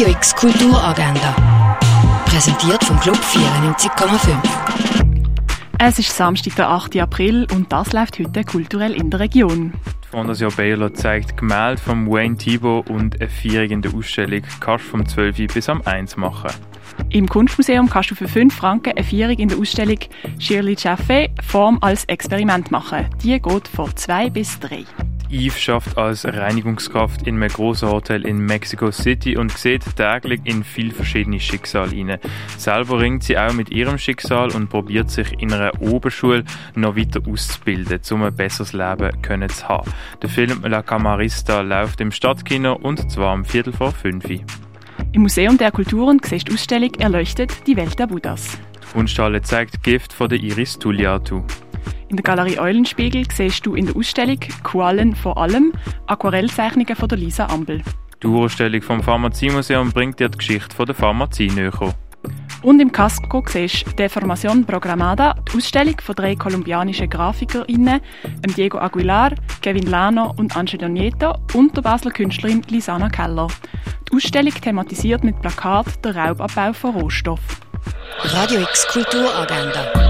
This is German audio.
Radio X Kulturagenda. Präsentiert vom Club 94,5. Es ist Samstag, der 8. April und das läuft heute kulturell in der Region. Die Fondation Baylor zeigt Gemälde von Wayne Thibault und eine vierjährige Ausstellung kannst du vom 12 bis am 1 machen. Im Kunstmuseum kannst du für 5 Franken eine Vierung in der Ausstellung Shirley Jaffe Form als Experiment machen. Die geht von 2 bis 3. Eve schafft als Reinigungskraft in einem großen Hotel in Mexico City und sieht täglich in viele verschiedene Schicksale hinein. Selber ringt sie auch mit ihrem Schicksal und probiert sich in einer Oberschule noch weiter auszubilden, um ein besseres Leben können zu haben. Der Film La Camarista läuft im Stadtkino und zwar am Viertel vor fünf. Im Museum der Kulturen siehst du die Ausstellung Erleuchtet die Welt der Buddhas. Die Kunsthalle zeigt Gift von der Iris Tulliatu. In der Galerie Eulenspiegel siehst du in der Ausstellung Qualen vor allem Aquarellzeichnungen von der Lisa Ambel. Die Ausstellung vom Pharmaziemuseum bringt dir die Geschichte von der Pharmazie näher. Und im Casco siehst du Deformation Programmada, die Ausstellung von drei kolumbianischen GrafikerInnen, Diego Aguilar, Kevin Lano und Angelo Nieto und der Basler Künstlerin Lisana Keller. Die Ausstellung thematisiert mit Plakat den Raubabbau von Rohstoff. Radio X Kulturagenda.